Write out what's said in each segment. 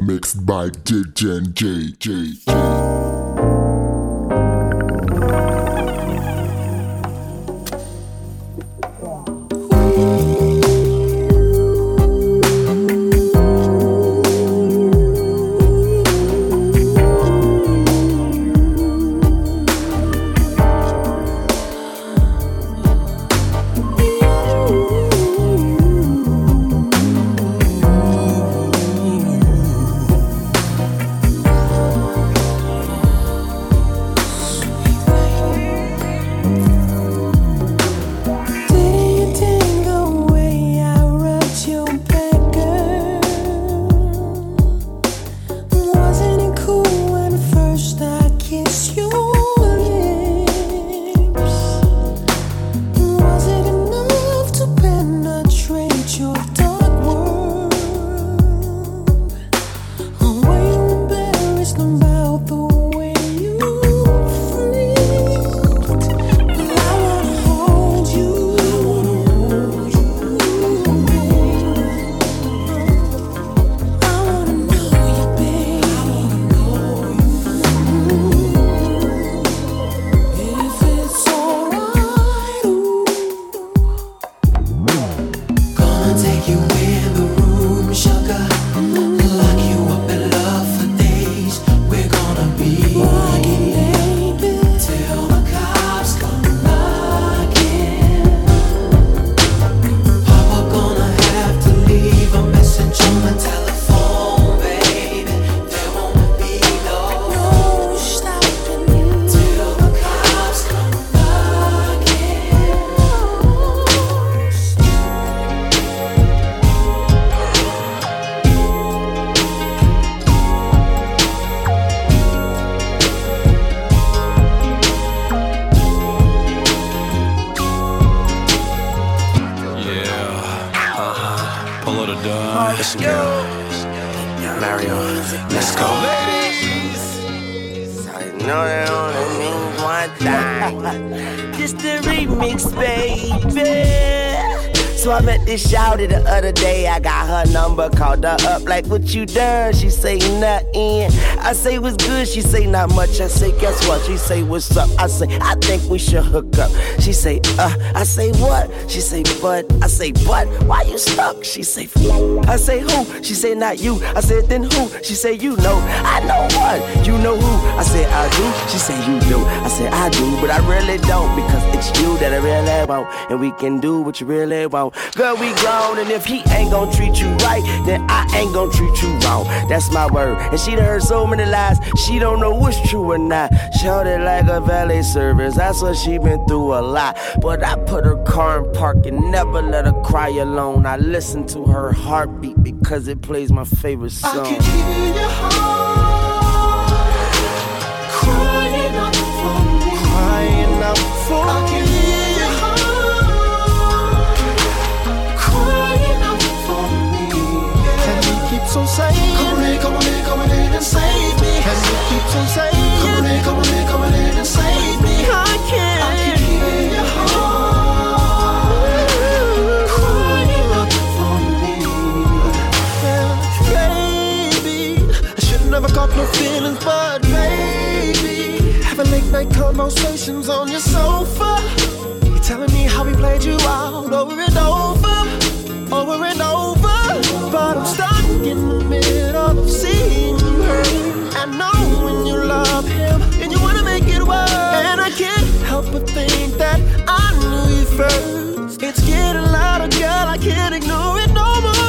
Mixed by DJ and JJ. "What you done?" She say nothing. I say what's good. She say not much. I say guess what? She say what's up. I say I think we should hook up. She say uh. I say what? She say but. I say but. Why you stuck? She say I say who? She say not you. I said then who? She say you know. I know what? You know who? I said I do. She say you do. I said I do, but I really don't because it's you that I really want, and we can do what you really want. Girl, we grown, and if he ain't gonna treat you right, then ain't gonna treat you wrong. That's my word. And she done heard so many lies, she don't know what's true or not. Showed it like a valet service. That's what she been through a lot. But I put her car in park and never let her cry alone. I listen to her heartbeat because it plays my favorite song. I can hear your heart keeps on saying, Come on in, come on in, come on in and save me. and he keeps on saying, Come on in, come on in, come on in and save me. I can't. I can hear your heart crying out for me. Baby, I should never caught no feelings, but baby, having late night conversations on your sofa. You're telling me how we played you out over and over, over and over. In the middle of seeing you hurt. I know when you love him and you wanna make it work, and I can't help but think that I knew you first. It's getting louder, girl. I can't ignore it no more,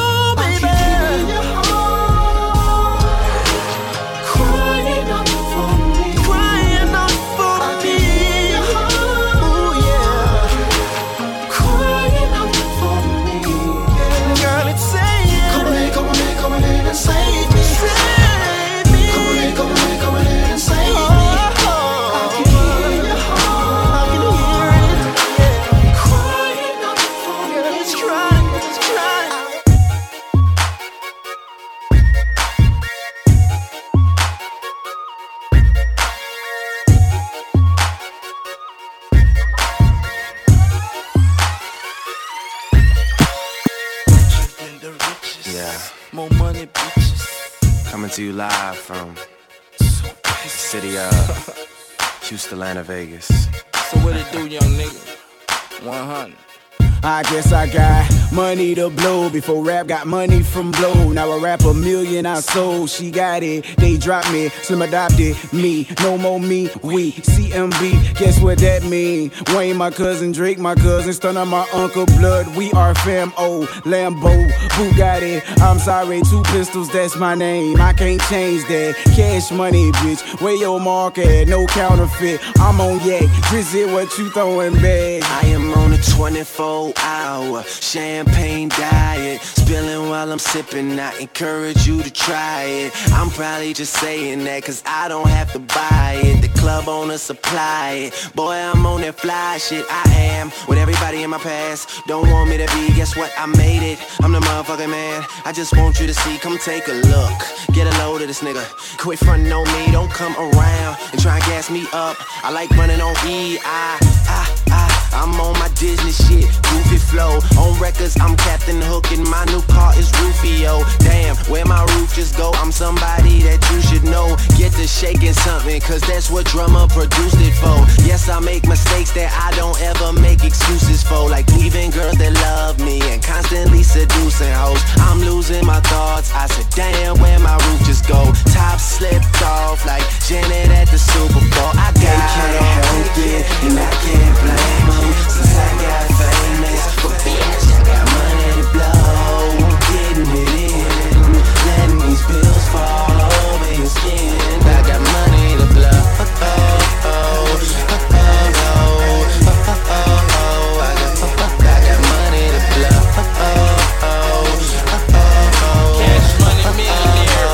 from the city of Houston, Atlanta, Vegas. So what it do, young nigga? 100. I guess I got money to blow before rap got money from blow. Now I rap a million I sold. She got it, they dropped me, slim adopted me. No more me, we CMB. Guess what that mean? Wayne my cousin, Drake my cousin, stun on my uncle blood. We are fam O, Lambo, Bugatti. I'm sorry, two pistols, that's my name. I can't change that. Cash money, bitch. Where your mark at? No counterfeit. I'm on yak. Drizzy, what you throwing back? I am on a 24 hour champagne diet. Spilling while I'm sipping, I encourage you to try it. I'm probably just saying that cause I don't have to buy it. The club owner supply it. Boy, I'm on that fly shit. I am with everybody in my past. Don't want me to be, guess what? I made it. I'm the motherfucking man. I just want you to see, come take a look. Get a load of this nigga. Quit frontin' on me, don't come around and try and gas me up. I like running on E. I, records, I'm Captain Hook, and my new car is Rufio. Damn, where my roof just go? I'm somebody that you should know. Get to shaking something, cause that's what Drumma produced it for. Yes, I make mistakes that I don't ever make excuses for. Like leaving girls that love me and constantly seducing hoes. I'm losing my thoughts. I said, damn, where my roof just go? Top slipped off like Janet at the Super Bowl. I got they can't help it, and I can't blame 'em since I got famous. But bitch, I got money to blow, getting it in, letting these bills fall over your skin. I got money to blow. I got, money to blow. Cash money millionaire.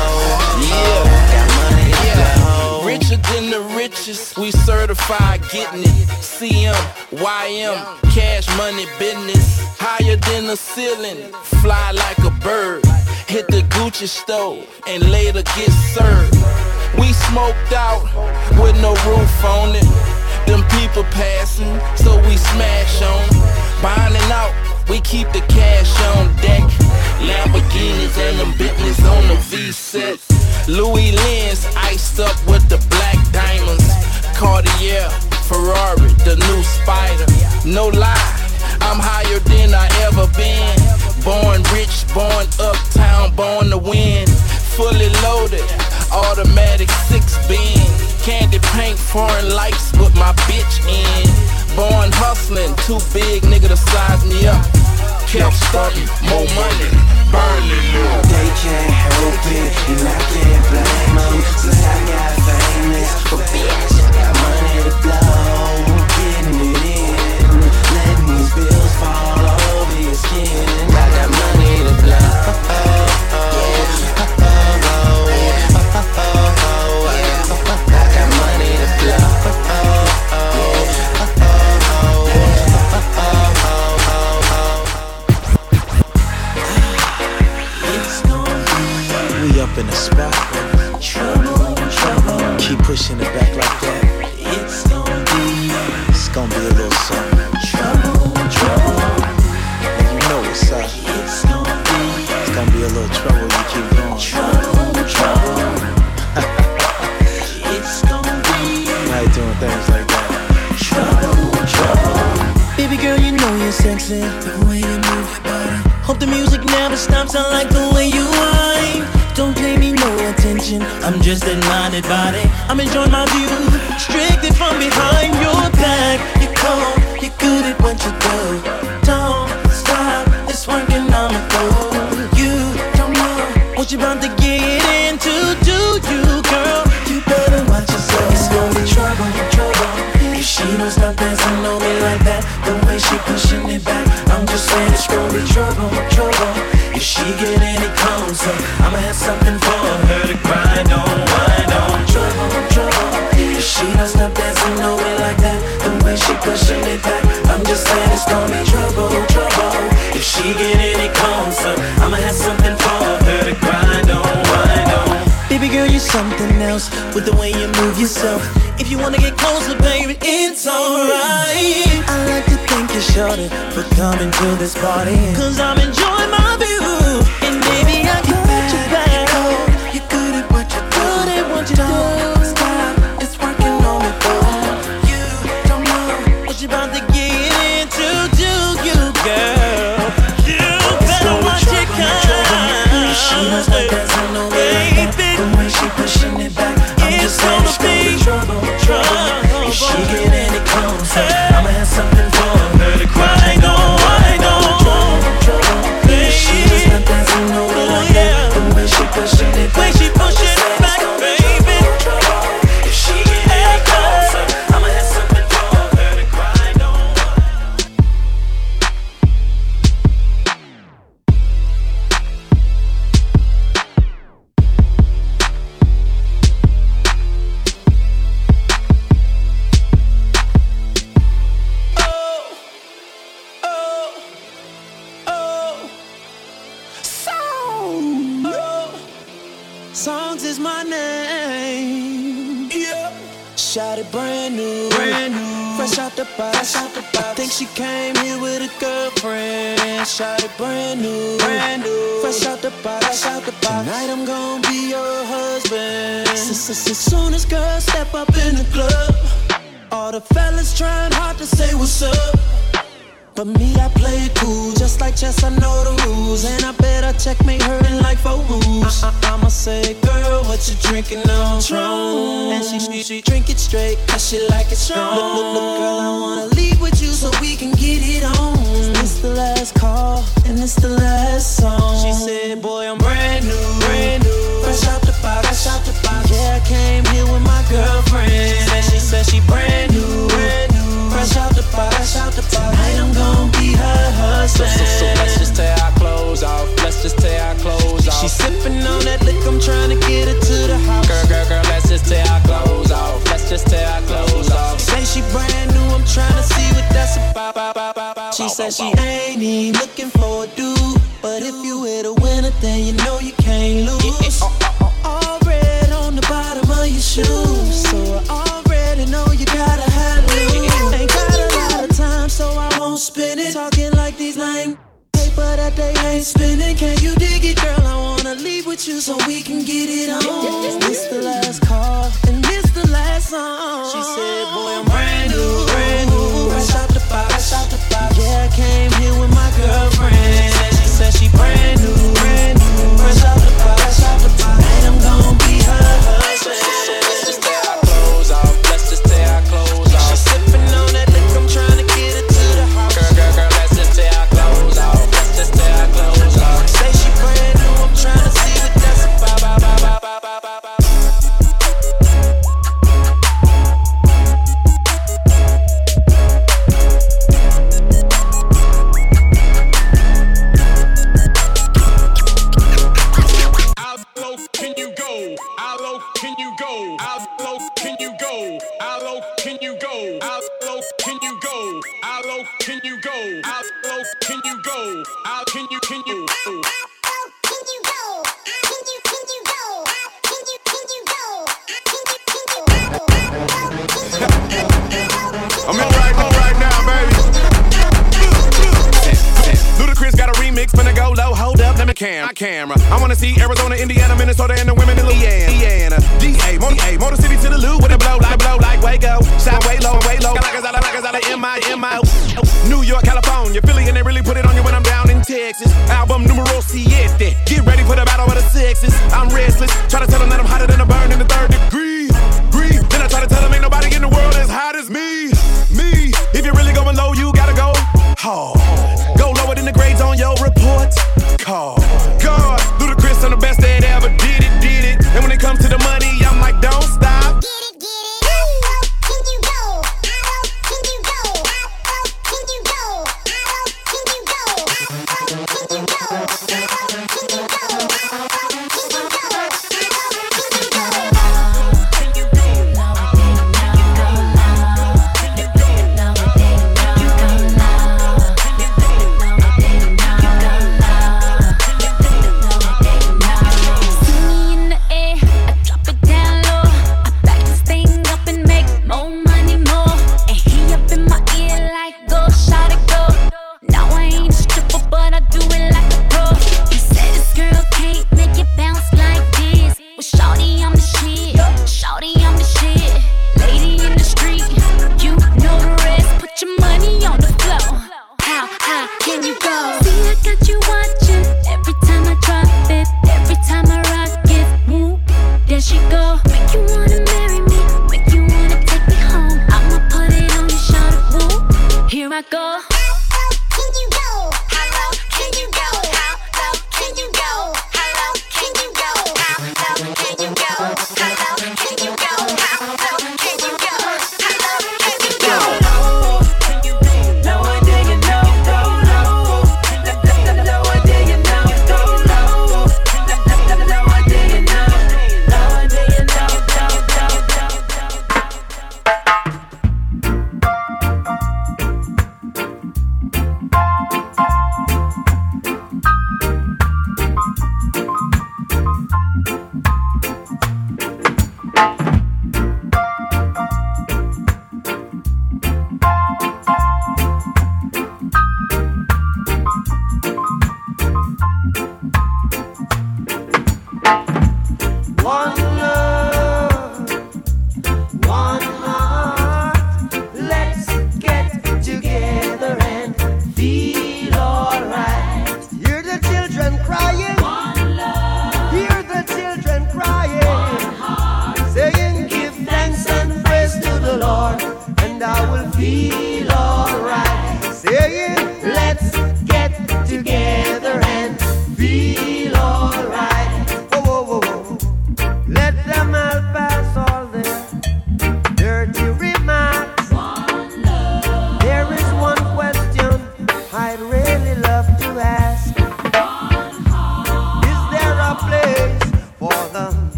yeah, got money to. Richer than the richest, we certified getting it. CM, YM, cash money business. Higher than the ceiling, fly like a bird. Hit the Gucci store and later get served. We smoked out with no roof on it. Them people passing, so we smash on. Binding out, we keep the cash on deck. Lamborghinis and them Bentleys on the V-set. Louis Lens iced up with the black diamonds. Cartier, Ferrari, the new Spider. No lie, I'm higher than I ever been. Born rich, born uptown, born to win. Fully loaded, automatic six beam. Candy paint, foreign lights with my bitch in. Born hustling, too big nigga to size me up. Kept starting, more money, burning more. They can't help it, and I can't blame 'em Since I got famous, but bitch, up in the spot. Keep pushing it back gonna be a little something. trouble, trouble you know what's up. It's gonna be a little trouble. You keep going. trouble, trouble. It's gonna be Why you doing things like that? trouble, trouble. Baby girl, you know you're sexy. The way you move your body, Hope the music never stops. I like the way you whine. Don't pay me no attention. I'm just admired by it. I'm enjoying my view. Strictly from behind your you're about to get yourself. If you wanna get closer, baby, it's alright. I like to thank you, shorty, for coming to this party. Cause I'm enjoying my view. So we can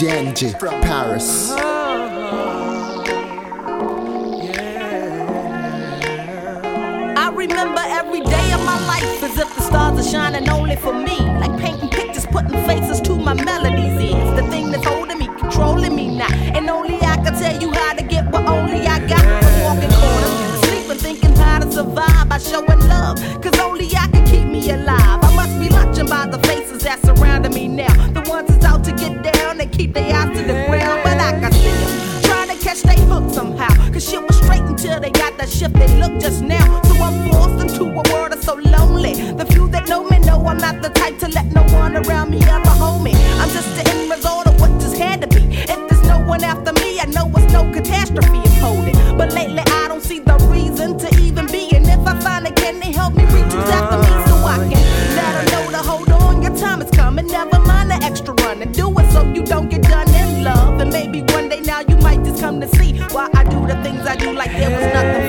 From Paris. now you might just come to see why I do the things I do like. There was nothing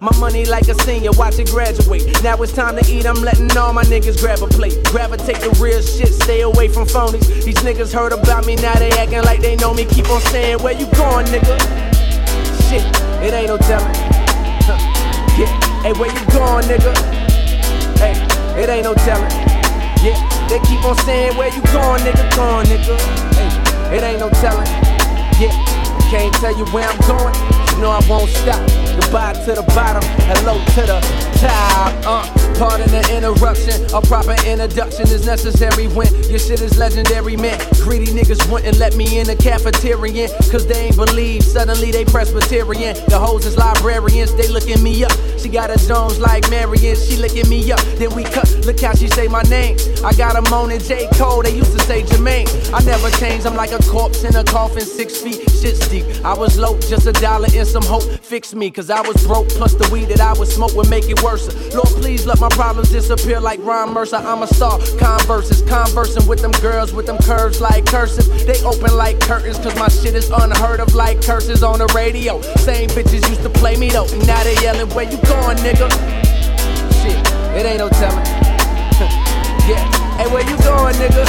My money like a senior, watch it graduate. Now it's time to eat, I'm letting all my niggas grab a plate. Gravitate the real shit, stay away from phonies. These niggas heard about me, now they acting like they know me. Keep on saying, where you going, nigga? Shit, it ain't no telling. Huh. Yeah, hey, where you going, nigga? Hey, it ain't no telling. Yeah, they keep on saying, where you going, nigga? Going, nigga. Hey, it ain't no telling. Yeah, can't tell you where I'm going. No, I won't stop. Goodbye to the bottom, hello to the uh, pardon the interruption. A proper introduction is necessary when your shit is legendary, man. Greedy niggas wouldn't let me in the cafeteria, cause they ain't believe. Suddenly they Presbyterian. The hoes is librarians, they looking me up. She got a Jones like Marion, she looking me up. Then we cut, look how she say my name. I got a moan and J. Cole, they used to say Jermaine. I never change, I'm like a corpse in a coffin, six feet, shit's deep. I was low, just a dollar and some hope. Fix me, cause I was broke, plus the weed that I would smoke would make it worse. Lord, please let my problems disappear like Ron Mercer. I'm a star. Converses, conversing with them girls with them curves like cursive. They open like curtains, cause my shit is unheard of like curses on the radio. Same bitches used to play me though. Now they yelling, Where you going, nigga? Shit, it ain't no telling. yeah, hey, where you going, nigga?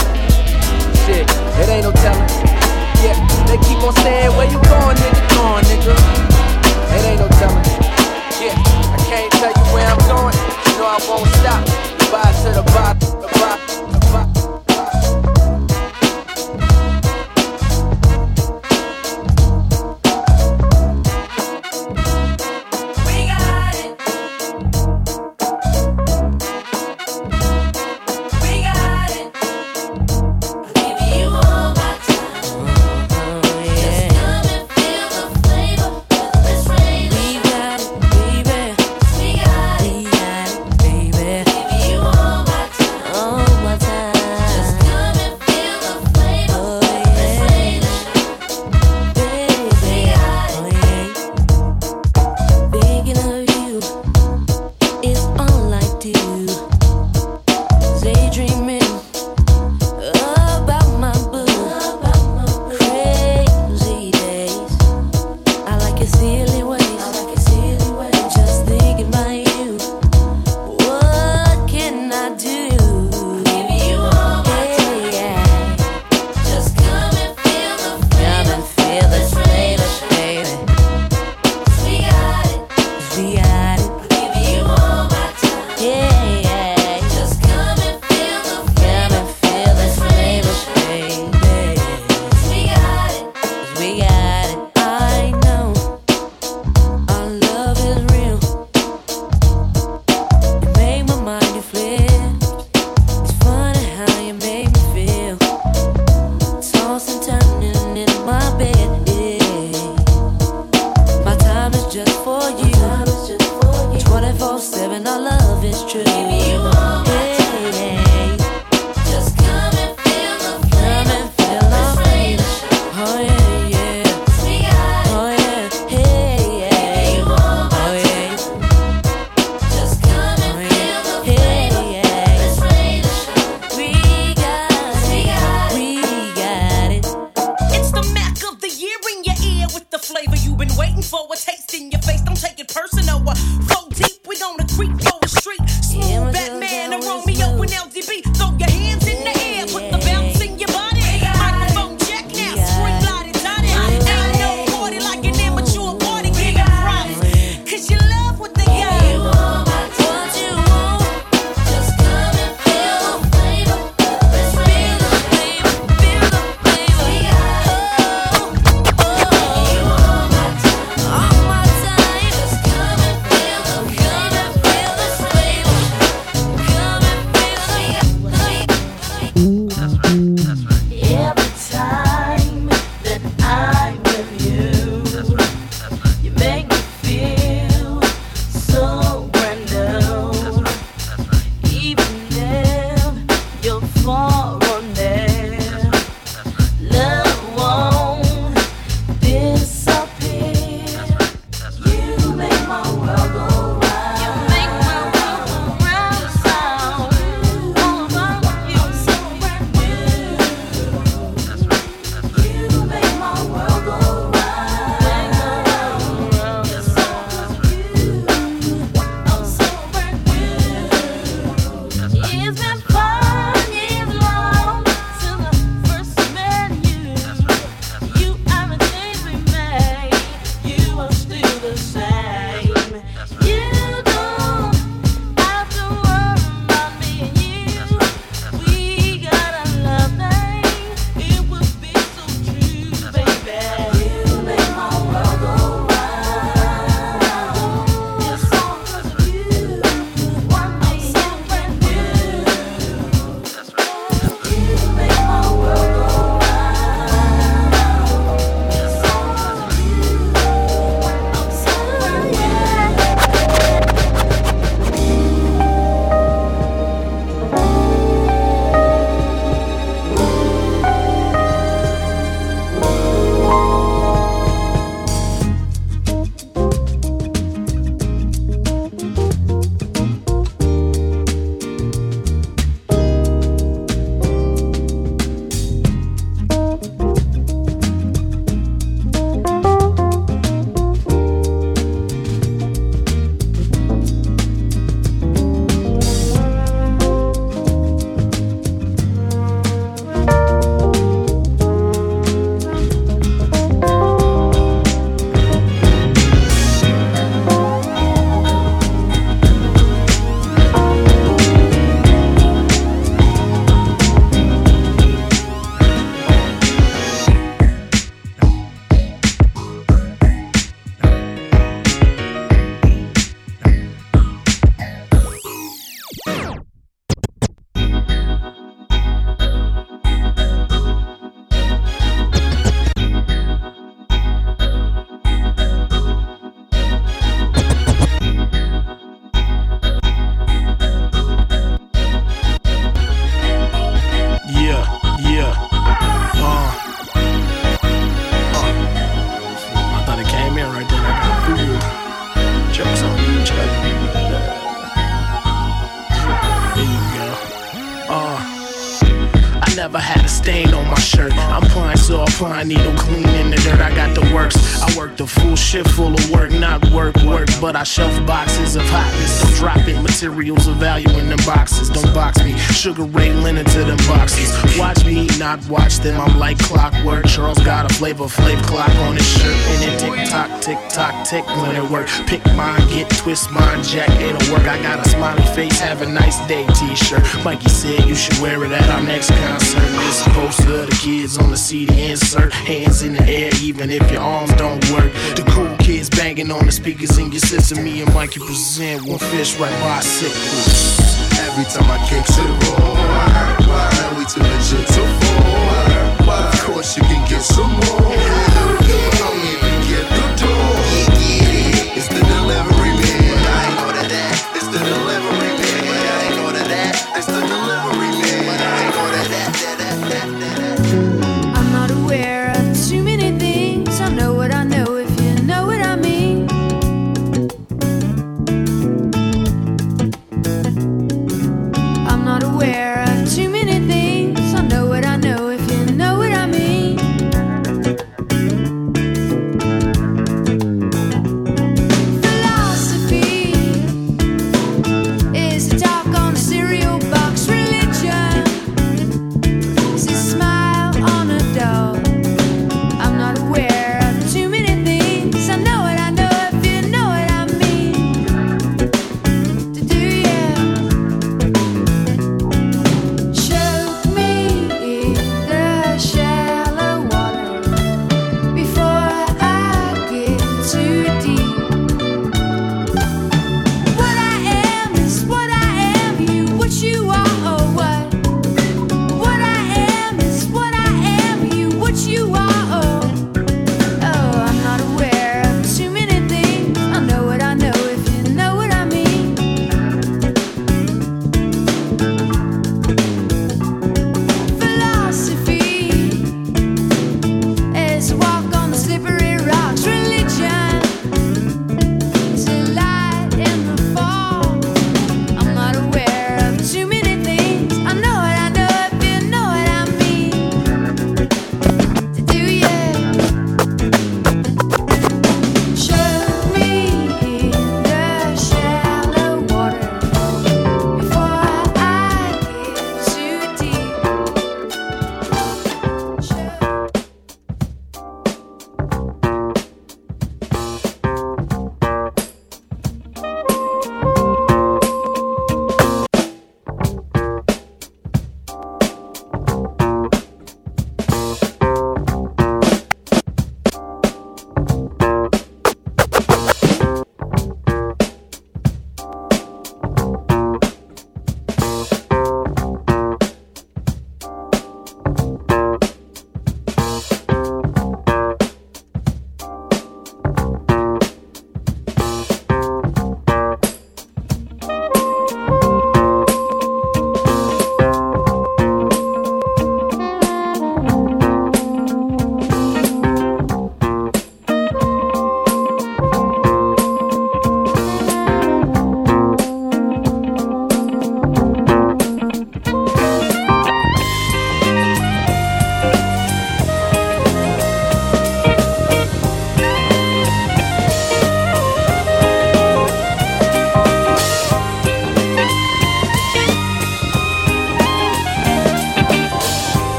Shit, it ain't no telling. Yeah, they keep on saying, Where you going, nigga? Going, nigga. It ain't no telling. I can't tell you where I'm going. You know I won't stop. Bye to the bottom, value in them boxes. Don't box me. Sugar Ray Leonard to them boxes not watch them. I'm like clockwork. Charles got a flavor, flav clock on his shirt. And it tick tock, tick tock, tick when it work. Pick mine, get twist mine, jack, it'll work. I got a smiley face, have a nice day t shirt. Mikey said you should wear it at our next concert. This poster, to the kids on the CD insert. Hands in the air, even if your arms don't work. The cool kids banging on the speakers in your system. Me and Mikey present one fish right by six. Every time I kick to the ball, I bitch and that shit's a fool. Why, of course you can get some more.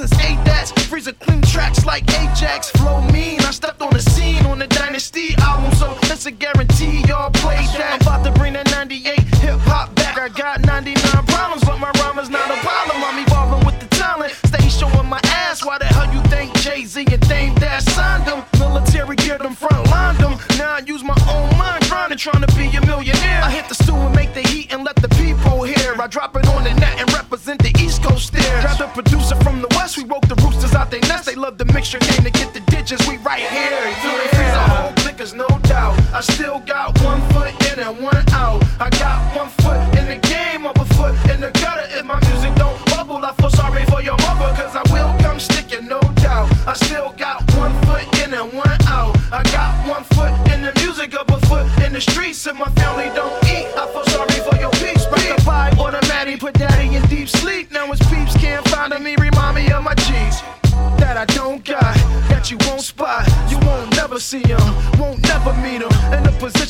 Since A-Dats. Freezer clean tracks like Ajax. Flow mean, I stepped on the scene on the Dynasty album, so that's a guarantee y'all play that. I'm about to bring that 98 hip hop back. I got 99 problems, but my rhyme is not a problem. I'm evolving with the talent. Stay showing my ass. Why the hell you think Jay-Z and Dame Dash signed them? Military geared them, front lined them. Now I use my own mind, grinding, trying to be a millionaire. The mixture game to get the digits. We right here. You ain't freeze a whole clickers, no doubt. I still got one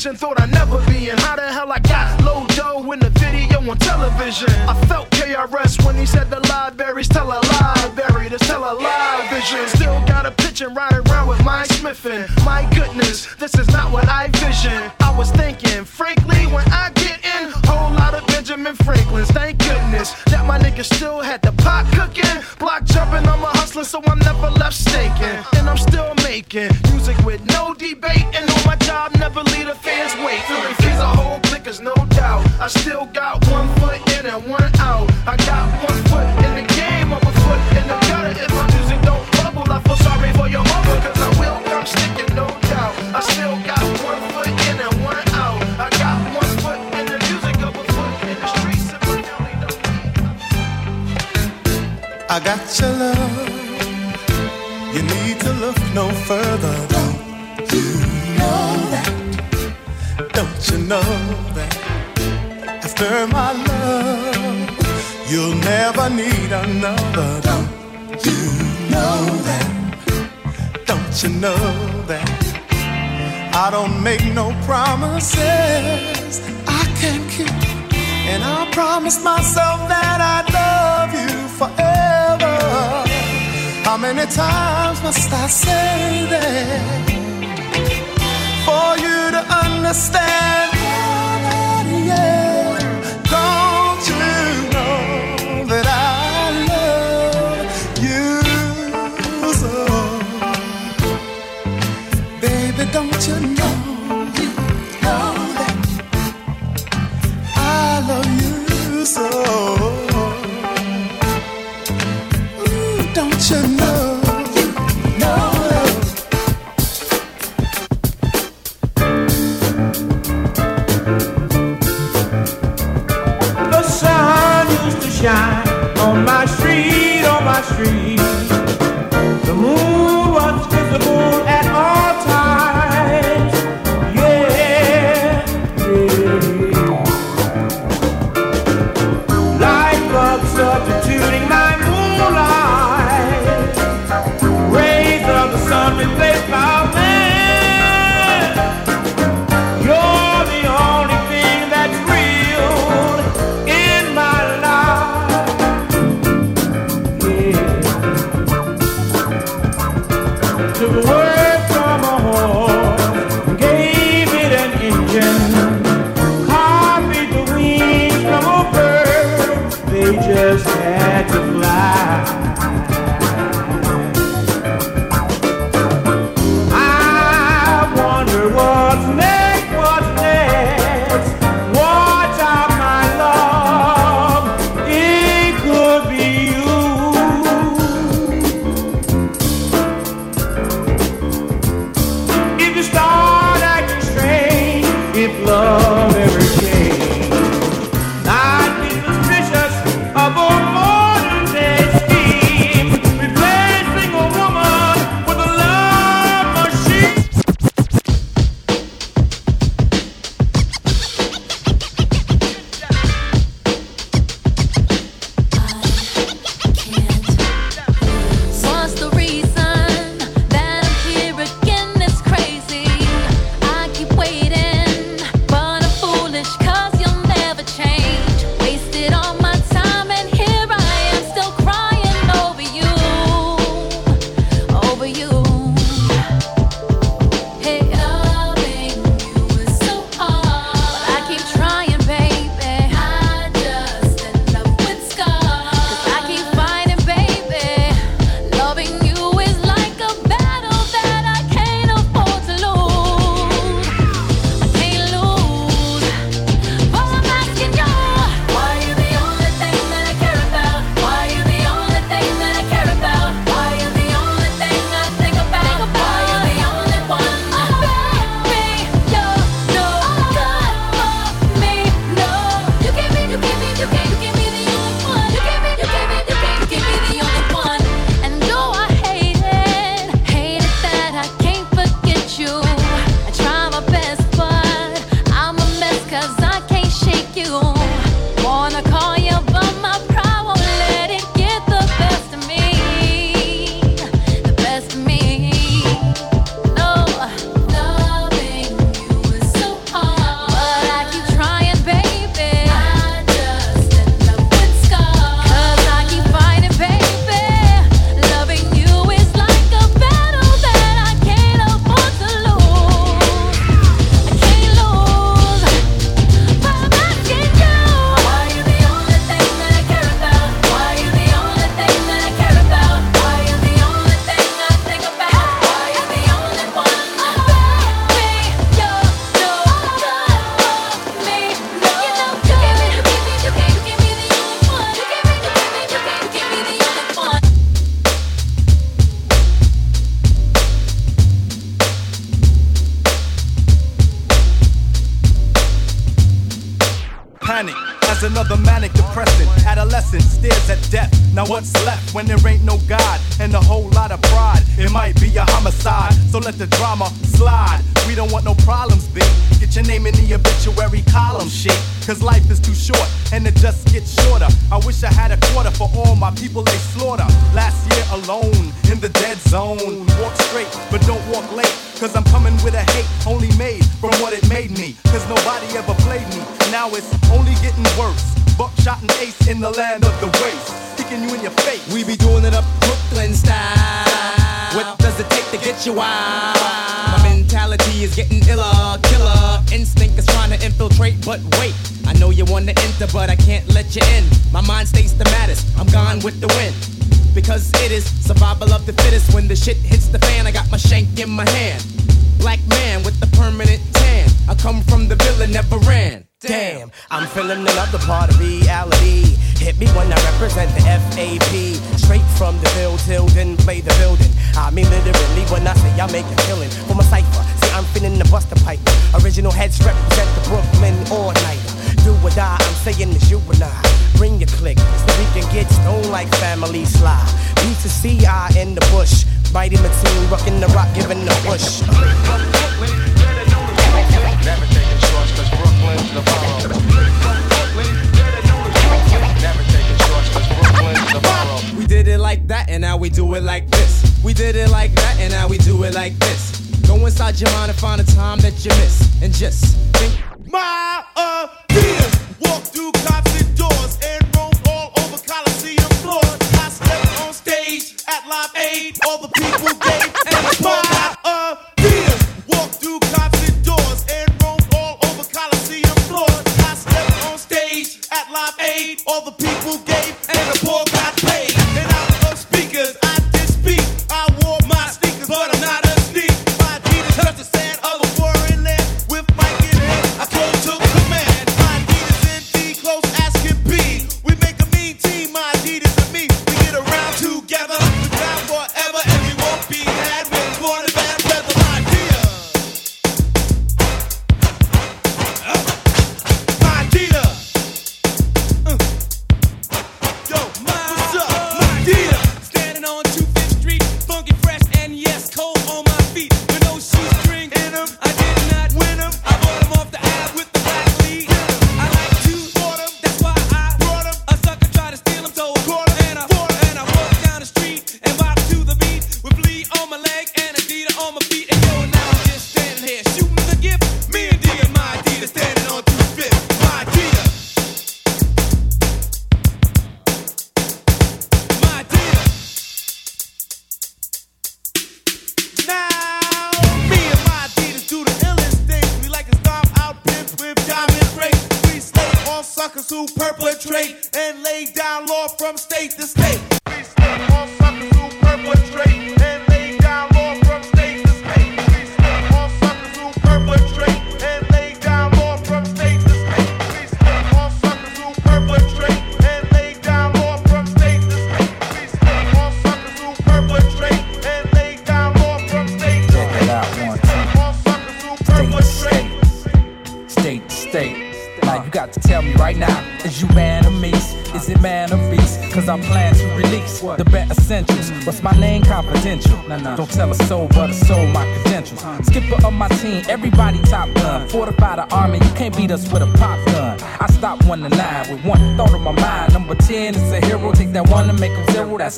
Position thought I'd never be in. How the hell I got low dough in the video on television? I felt KRS when he said the libraries tell a lie, buried tell a lie vision. Still got a pitch and ride around with my Smithin'. My goodness, this is not what I vision. I was thinking, frankly, when I get in, whole lot of Benjamin Franklin's. Thank goodness that my nigga still had the pot cooking, block jumping. I'm a hustler, so I'm never left staking. And I'm still making music with no debate. I still got one foot in and one out. I got one foot in the game, I'm a foot in the gutter. If my music don't bubble, I feel sorry for your mother, cause I will come sticking, no doubt. I still got one foot in and one out. I got one foot in the music, up a foot in the streets. If my family don't I got your love. You need to look no further. Don't you know that? Don't you know that? After my love, you'll never need another. Don't you know that? Don't you know that? I don't make no promises I can't keep. And I promise myself that I'd love you forever. How many times must I say that for you to understand?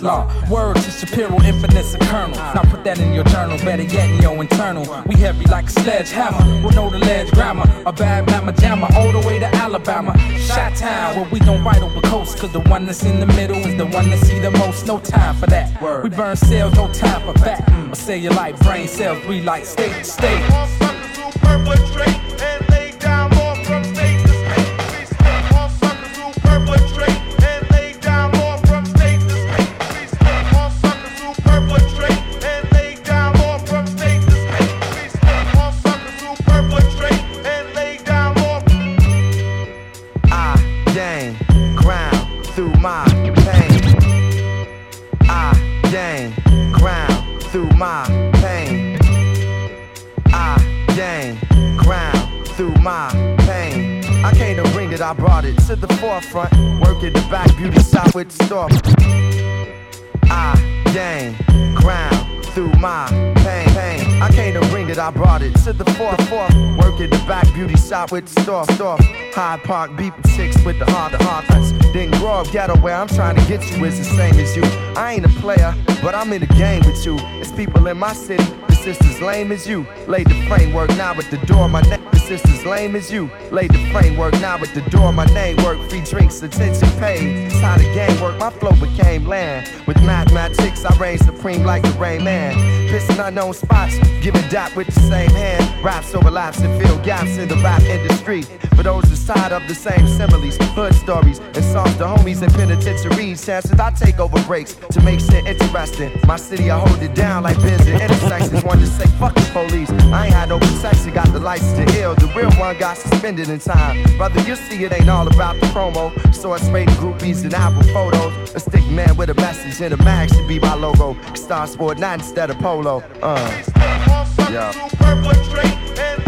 law. Words is superior, infinite, and kernel. Now put that in your journal, better yet in your internal. We heavy like a sledgehammer, we know the ledge grammar. A bad mama jammer, all the way to Alabama. Shot town, where we don't fight over coast, cause the one that's in the middle is the one that see the most. No time for that. word. We burn cells, no time for fat. Or cellulite, brain cells, we like state, state. With the. Hyde Park, beep six with the heart, the heart. Didn't grow up ghetto where I'm trying to get you is the same as you. I ain't a player, but I'm in the game with you. It's people in my city, sisters lame as you. Laid the framework now at the door, my neck. The sisters lame as you. Laid the framework now at the door, my name work. Free drinks, attention paid. It's how the game work, my flow became land. With mathematics, I reign supreme like the rain man. Pissing unknown spots, giving dap with the same hand. Raps overlaps and fill gaps in the rap industry. For those inside of the same similes, hood stories, and songs to homies in penitentiaries. Chances I take over breaks to make shit interesting. My city, I hold it down like bins and intersections. One to say fuck the police. I ain't had no protection, got the license to ill. The real one got suspended in time. Brother, you see it ain't all about the promo. So Source rated groupies and album photos. A stick man with a message in a mag should be my logo. Star Sport 9 instead of polo. Uh. Yeah.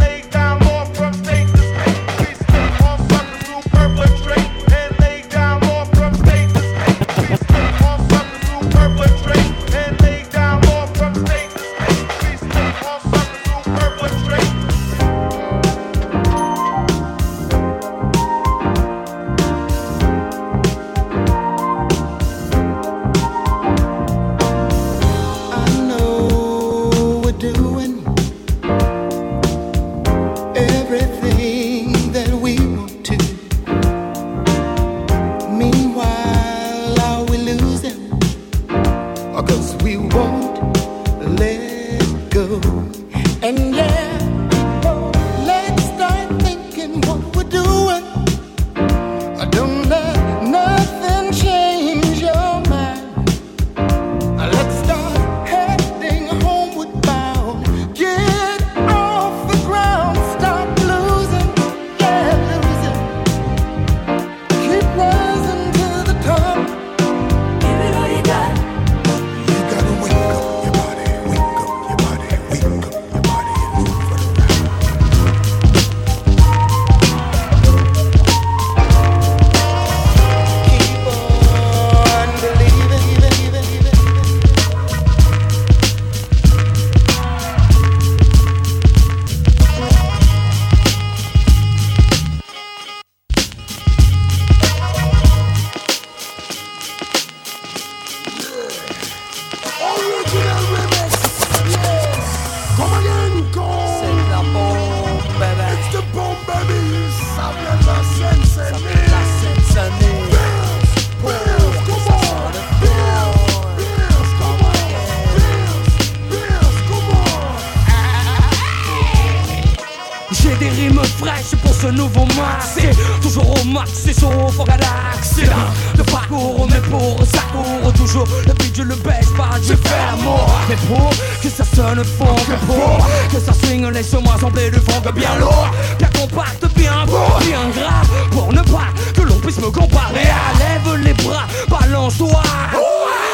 Pour Que ça swing, laisse-moi sembler du que bien lourd Bien compact, bien beau, bien gras Pour ne pas que l'on puisse me comparer Lève les bras, balance-toi.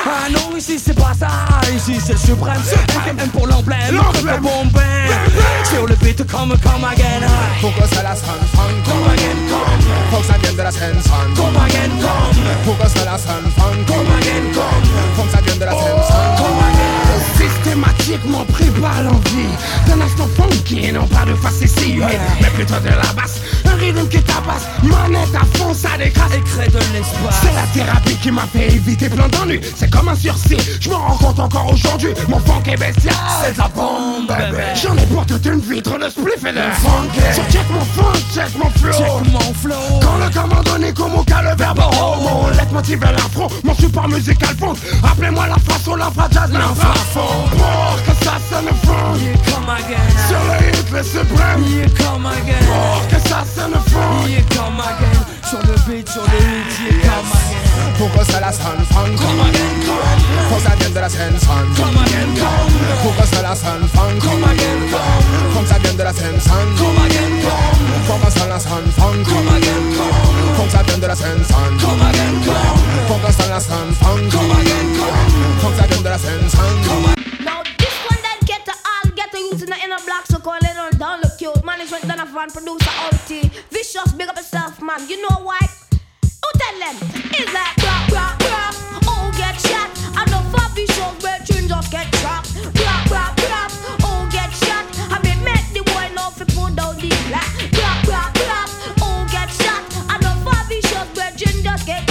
Ah non, ici c'est pas ça, ici c'est suprême. M pour l'emblème, le bon Sur le beat comme, comme again Focus a la sun, sun, come again, come. Folks again de la scène, sun, come again, come. Focus a la sun, sun, come again, come. Folks again de la scène, come again. Systématiquement pris par l'envie. D'un instant funky non pas de face ici humide, mais plutôt de la basse. Un rythme qui tabasse, manette à fond, ça décrase et crée de l'espace. C'est la thérapie qui m'a fait éviter plein d'ennuis. C'est comme un sursis, je me rends compte encore aujourd'hui. Mon funk est bestial, c'est de la bombe, bébé. J'en ai pour toute une vitre de spliff et de funk. Check mon funk, check mon flow. Check mon flow. Quand le commando n'est comme au cas le verbe homo. Laisse motiver l'afro, mon support musical fond. Appelez-moi la façon, la jazz, l'infrafond. Pour que ça sonne fond. Yeah, come again. Sur le hit, le suprême. Yeah, come again. Pour que ça sonne fond. Yeah, come again. Sur le beat, sur le hit, yeah, come again. Focus a la sun, fun, come again, come. Folks again de la scène, sun, come again, come. Focus a la sun, fun, come again, come. Folks again de la scène, sun, come again, come. Focus a la sun, fun, come again, come. Folks again de la scène, sun, come again, come. Focus a la sun, fun, come again, come. Folks again de la scène, sun, come Now and producer OT. Vicious, big up yourself, man. You know why? Who tell them? It's like rock, rock, rock. All get shot. I know for vicious, where brethren just get dropped. Rock, rock, rock. All get shot. I been make the boy know if put down the black. Rock, rock, rock. All get shot. I know for vicious, where brethren just get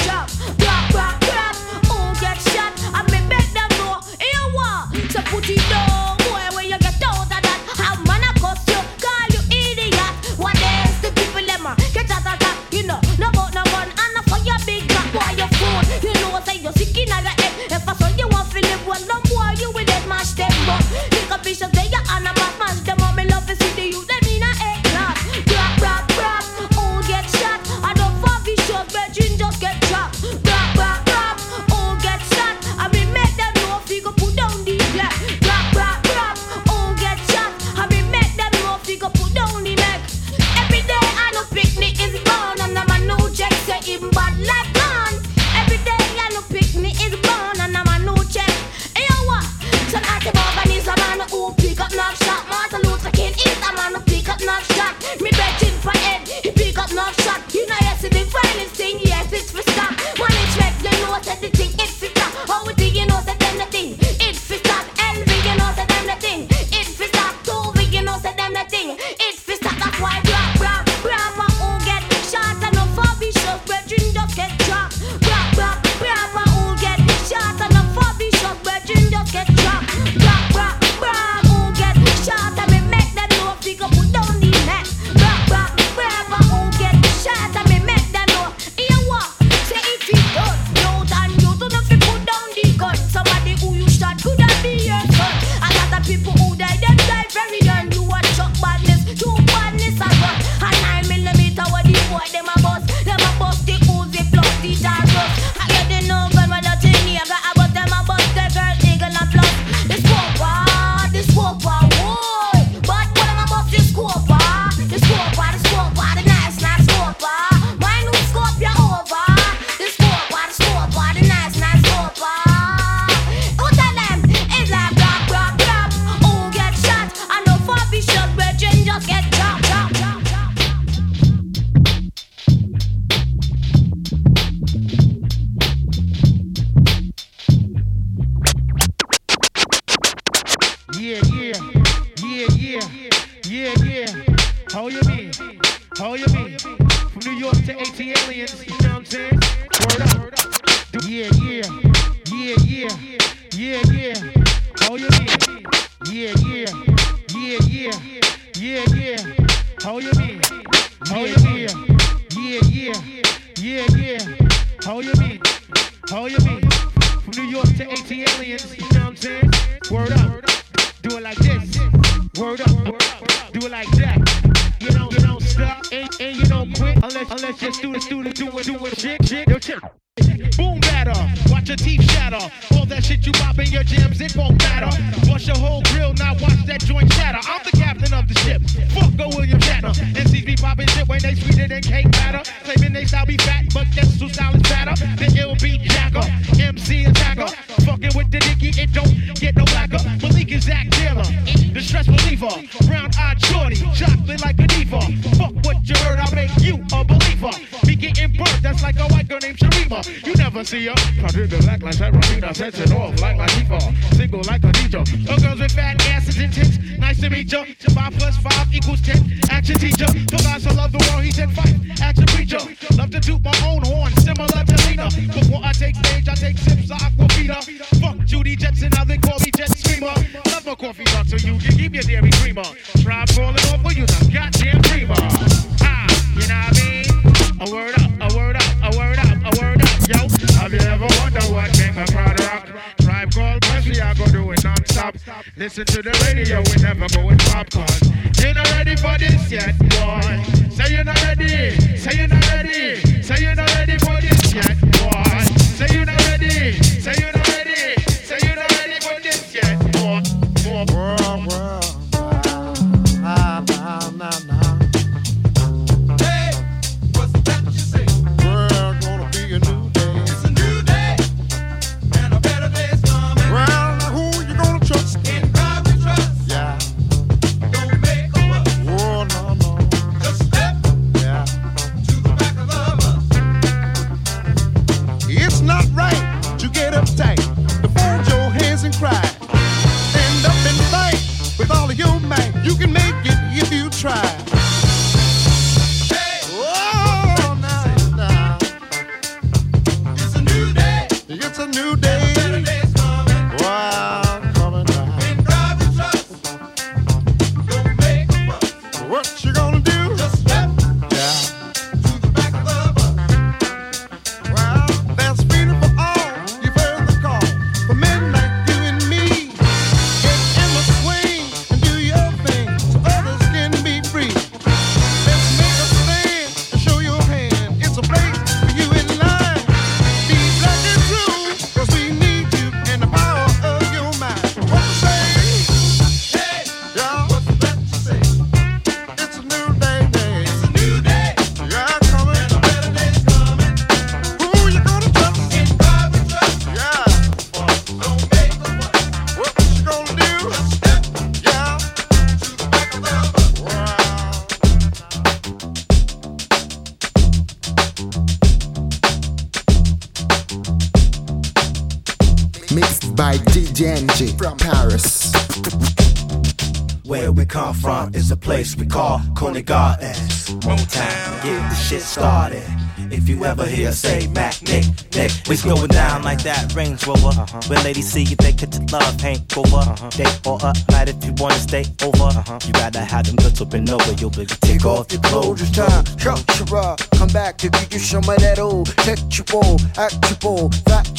ever say Mac, Nick, Nick, it's going down like that Range Rover. Uh-huh. When ladies see you, they catch to love hangover. Day or up night if you wanna stay over. Uh-huh. You gotta have them guts up and over. You'll be take off your clothes. It's time, culture, come back to give you some of that old textual, actual,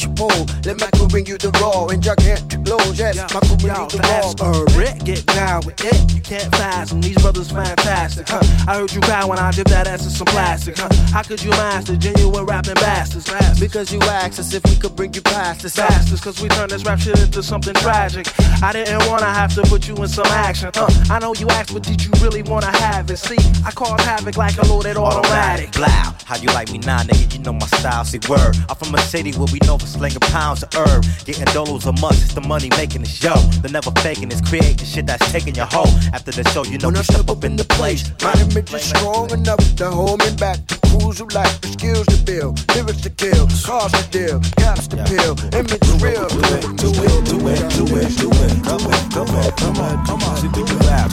factual. Let Michael bring you the raw and gigantic blows. Yes, Michael bring you the raw. a Rick, get down with it. You can't fasten. These brothers fantastic, huh? I heard you cry when I dip that ass in some plastic, huh? How could you master genuine rapping bastards? bastards? Because you asked us if we could bring you past this Bastards, cause we turned this rap shit into something tragic. I didn't wanna have to put you in some action. Uh, I know you asked, but did you really wanna have it? See, I cause havoc like a loaded automatic. Blow, how you like me now, nigga? You know my style, see word. I'm from a city where we know for slinging pounds of herb. Getting dollars a month, it's the money making the show. The never faking is creating shit that's taking your hoe. After the show, you know we step up in the place. My image is strong enough to hold me back. Fools who lack the skills to build, lyrics to kill, cars to deal, gaps to fill, image is real. Do it, do it, do it, do it, do it. Come on, come on, come on, come on.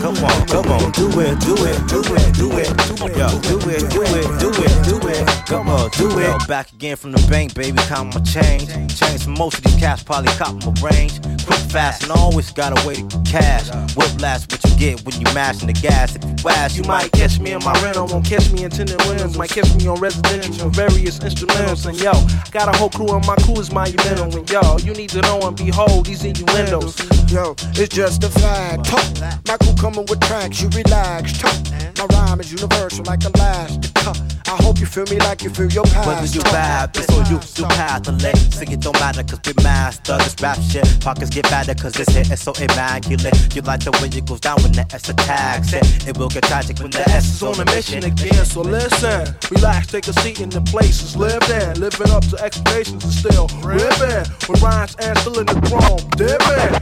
Come on, come on. Do it, do it, do it, do it. Yo, do it, do it, do it, do it. Come on, do it. Yo, back again from the bank, baby. Count my change. Change for most of these cats, probably cop my range. Quick, fast, and always got a way to cash. Whiplash, what you get when you mashing the gas. If you ass, You might catch me in my rental, won't catch me in tenant rims. Might catch me on residential for various instrumentals. And yo, got a whole crew and my crew is monumental. And yo, you need to know and behold these innuendos. Yo, it's just a fact. Talk. Michael coming with tracks, you relax. Talk. My rhyme is universal like elastic. Huh. I hope you feel me like you feel your past. Whether you Talk. rap, this or you, you path to late. Sing it don't matter, cause we master this rap shit. Pockets get better, cause this hit is so immaculate. You like the way it goes down when the S attacks it. It will get tragic when the S is on a mission again. So listen, relax, take a seat in the places Live in. Living up to expectations and still ripping. With rhymes and still in the chrome, dipping.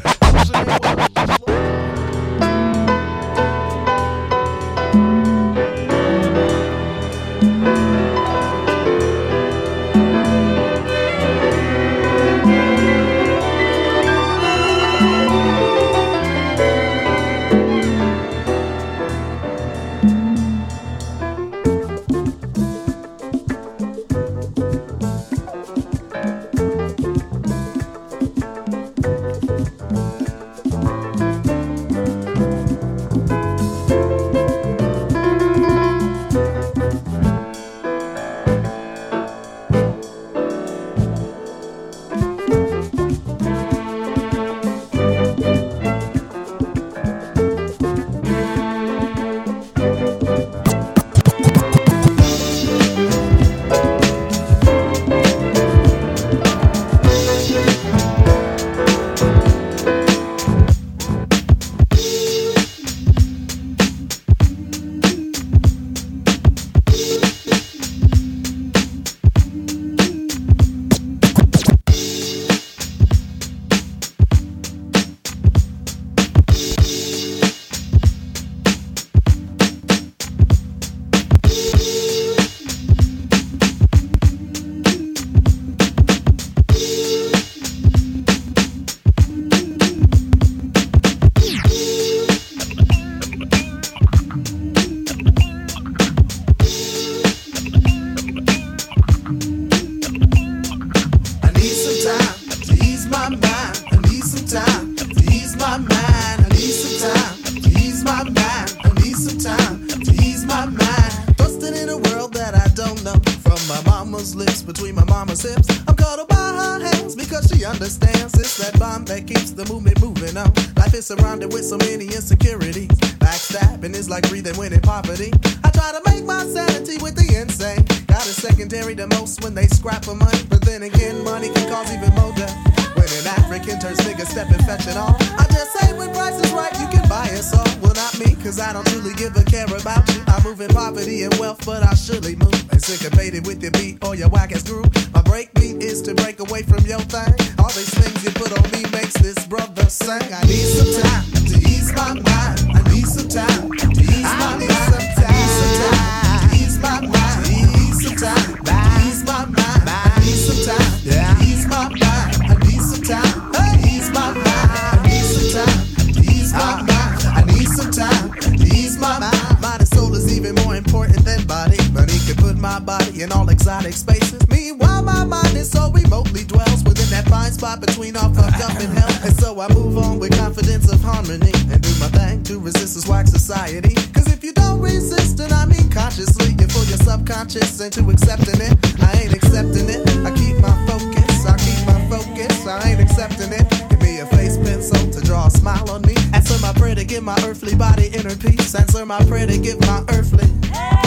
my insecurities. Backstabbing is like breathing when in poverty. I try to make my sanity with the insane. Got a secondary to most when they scrap for money. But then again, money can cause even more death. When an African turns nigga stepping fetching all. I just say when price is right, you can buy us all. Well, not me, cause I don't truly give a care about you. I move in poverty and wealth, but I surely move. And syncopated with your beat or your whack ass groove. My break beat is to break away from your thing. All these things you put on me makes this brother sing. I need some time to ease my mind. I need some time to ease my mind. I need some time to ease my mind. Ease some time to ease my mind. I need some time to ease my mind. Ease my mind. I need some time to ease my mind. I need some time ease my mind. Mind and soul is even more important than body. Money can put my body in all exotic spaces. Meanwhile, my mind is so remotely dwells within that fine spot between all fucked up and hell. And so I move on with confidence of harmony and do my thing to resist this whack society. Cause if you don't resist, then I mean consciously, you're for your subconscious into accepting it. I ain't accepting it. I keep my focus. I ain't accepting it. Give me a face pencil to draw a smile on me. Answer my prayer to give my earthly body inner peace. Answer my prayer to give my earthly body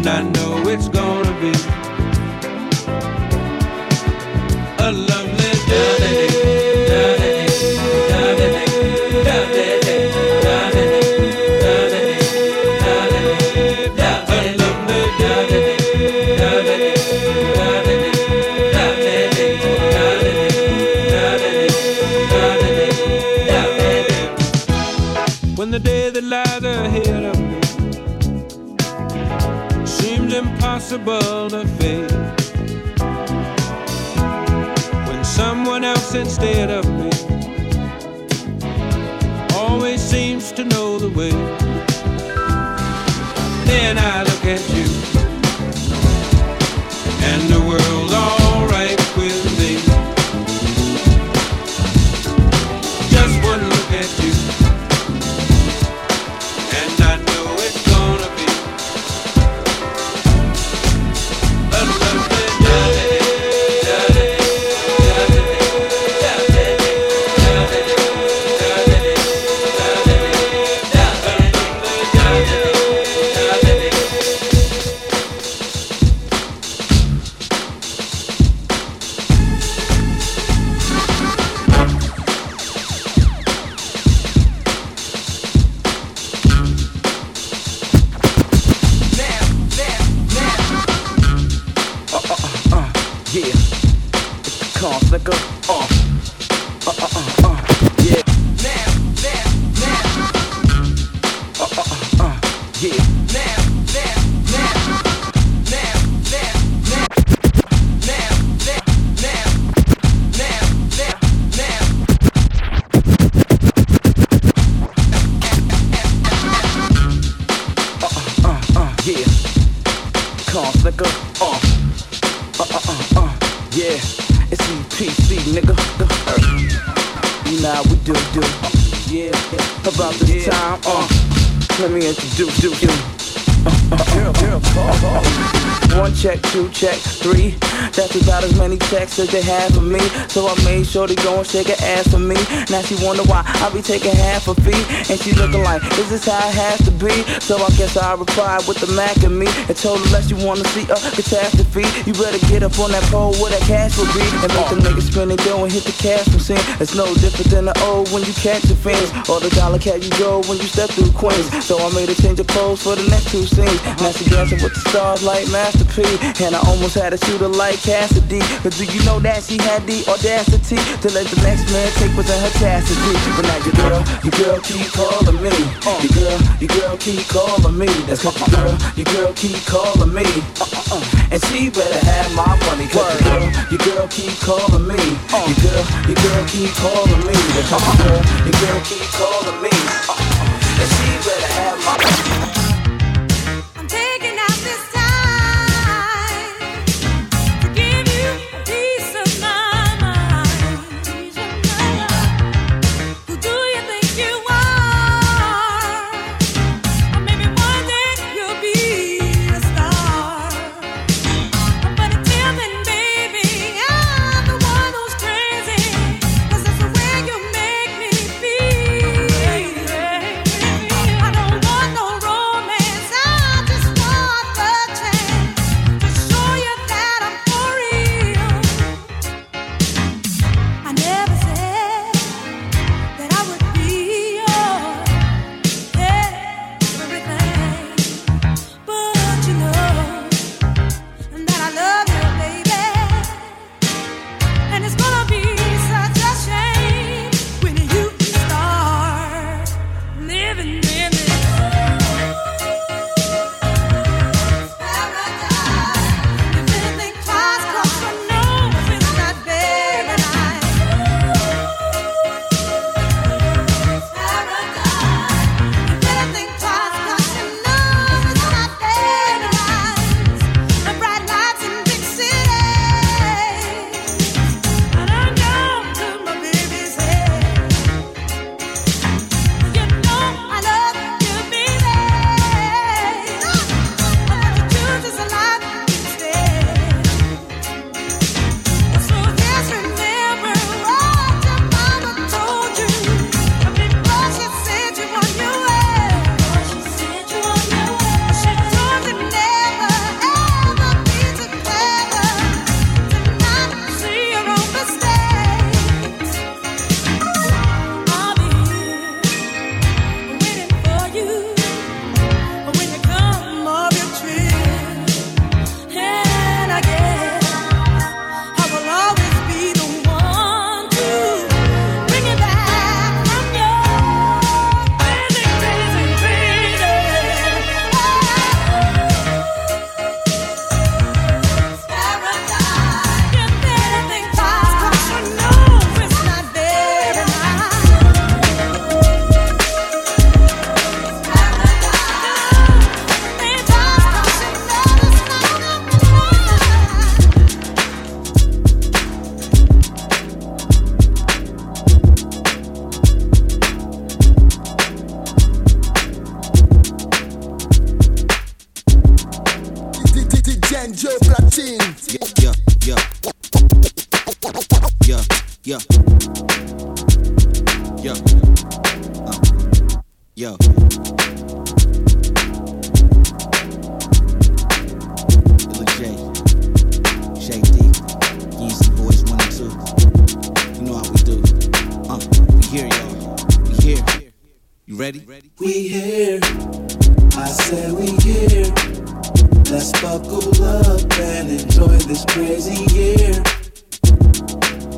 and I know it's gonna be a lovely day. When the day that lies ahead of me seems impossible to face. When someone else instead of me always seems to know the way. Then I look at you, and the world's alright they have. So I made sure to go and shake her ass for me. Now she wonder why I be taking half a fee. And she looking like, is this how it has to be? So I guess I replied with the Mac and me. And told her, unless you wanna see a catastrophe, you better get up on that pole where that cash will be. And make the niggas spin it dough and hit the cash machine. It's no different than the old when you catch your fins. Or the dollar cat you go when you step through Queens. So I made a change of clothes for the next two scenes. Now she dancing with the stars like Master P. And I almost had to shoot her like Cassidy. But do you know that she had the audacity to let the next man take what's her chastity? But now your girl, your girl keep calling me. Your girl, your girl keep calling me. That's cause your girl, your girl keep calling me. And she better have my money. Cause your girl, your girl keep calling me. Your girl, your girl keep calling me. That's cause your girl, your girl keep calling me. Uh-uh-uh. And she better have my money. Crazy year.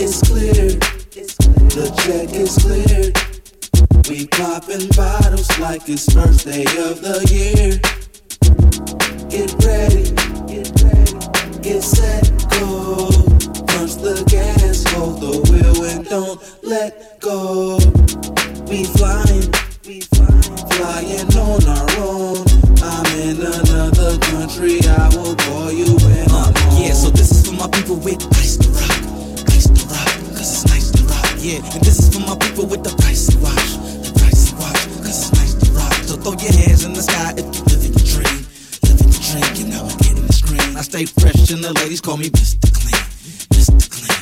It's clear. The check is cleared. We popping bottles like it's first day of the year. Get ready. Get ready. Get set. Go. Punch the gas. Hold the wheel and don't let go. We flying. We flying. Flying on our own. I'm in another country. I will call you my people with price to rock, price to rock, cause it's nice to rock, yeah. And this is for my people with the pricey watch, the pricey watch, cause it's nice to rock. So throw your hands in the sky if you live in the dream, live in your dream, you know I'm getting the screen. I stay fresh and the ladies call me Mr. Clean, Mr. Clean.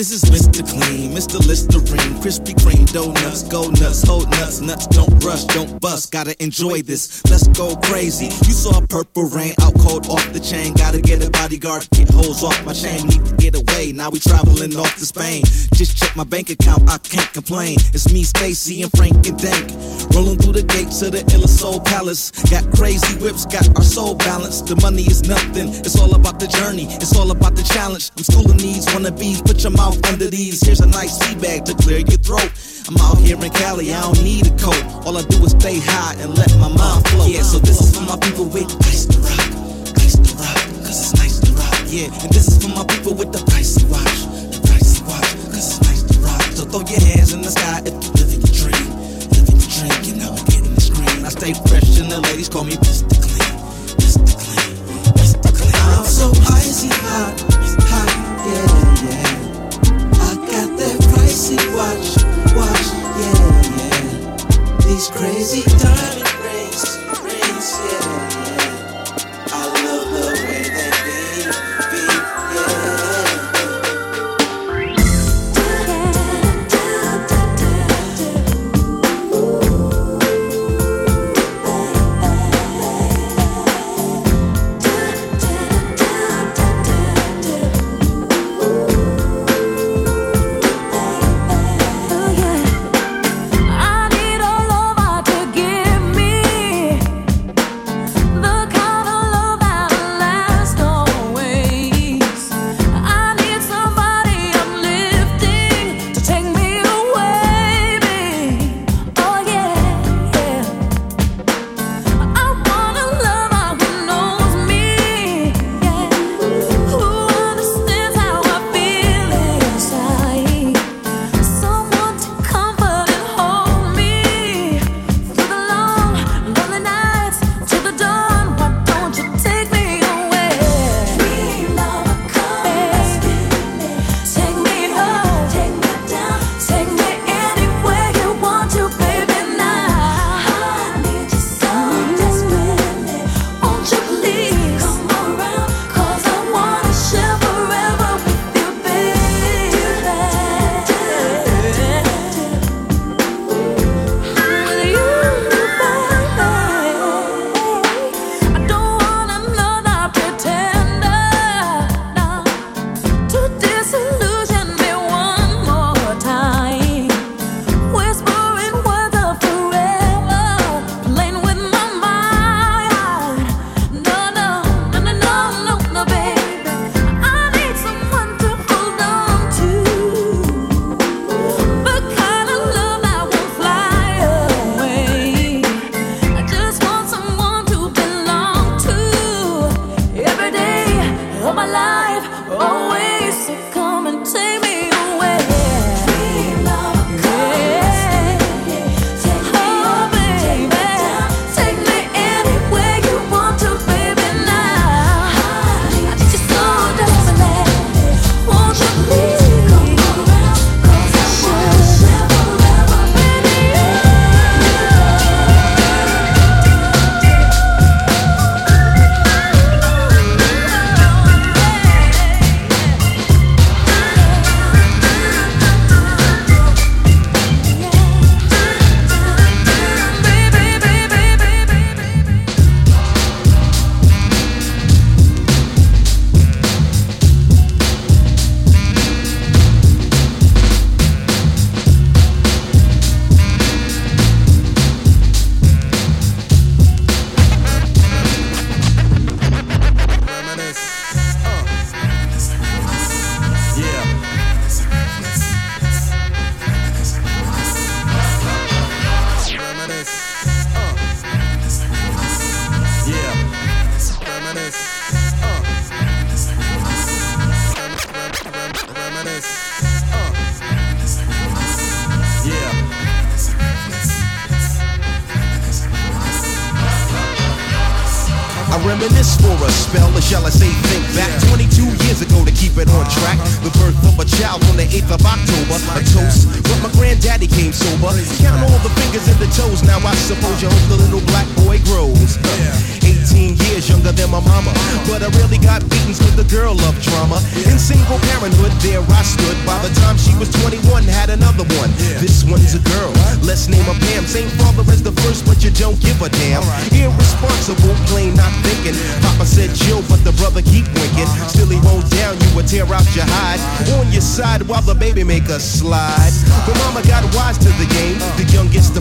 This is Mr. Clean, Mr. Listerine, Krispy Kreme, donuts, go nuts, hold nuts, nuts, don't rush, don't bust, gotta enjoy this, let's go crazy. You saw purple rain, out cold, off the chain, gotta get a bodyguard, get holes off my chain, need to get away, now we traveling off to Spain. Just check my bank account, I can't complain. It's me, Stacy, and Frank and Dank, rolling through the gates of the Illa Soul Palace. Got crazy whips, got our soul balanced. The money is nothing, it's all about the journey, it's all about the challenge. I'm schooling these wannabes, put your mouth under these. Here's a nice tea bag to clear your throat. I'm out here in Cali, I don't need a coat. All I do is stay high and let my mind flow. Yeah, so this is for my people with ice to rock, ice to rock, cause it's nice to rock. Yeah, and this is for my people with the pricey watch, the pricey watch, cause it's nice to rock. So throw your hands in the sky if you living your dream, living your dream, you know, getting the screen. I stay fresh and the ladies call me Mr. Clean, Mr. Clean, Mr. Clean. I'm so icy hot, hot, yeah, yeah. Pricey watch, watch, yeah, yeah. These crazy diamond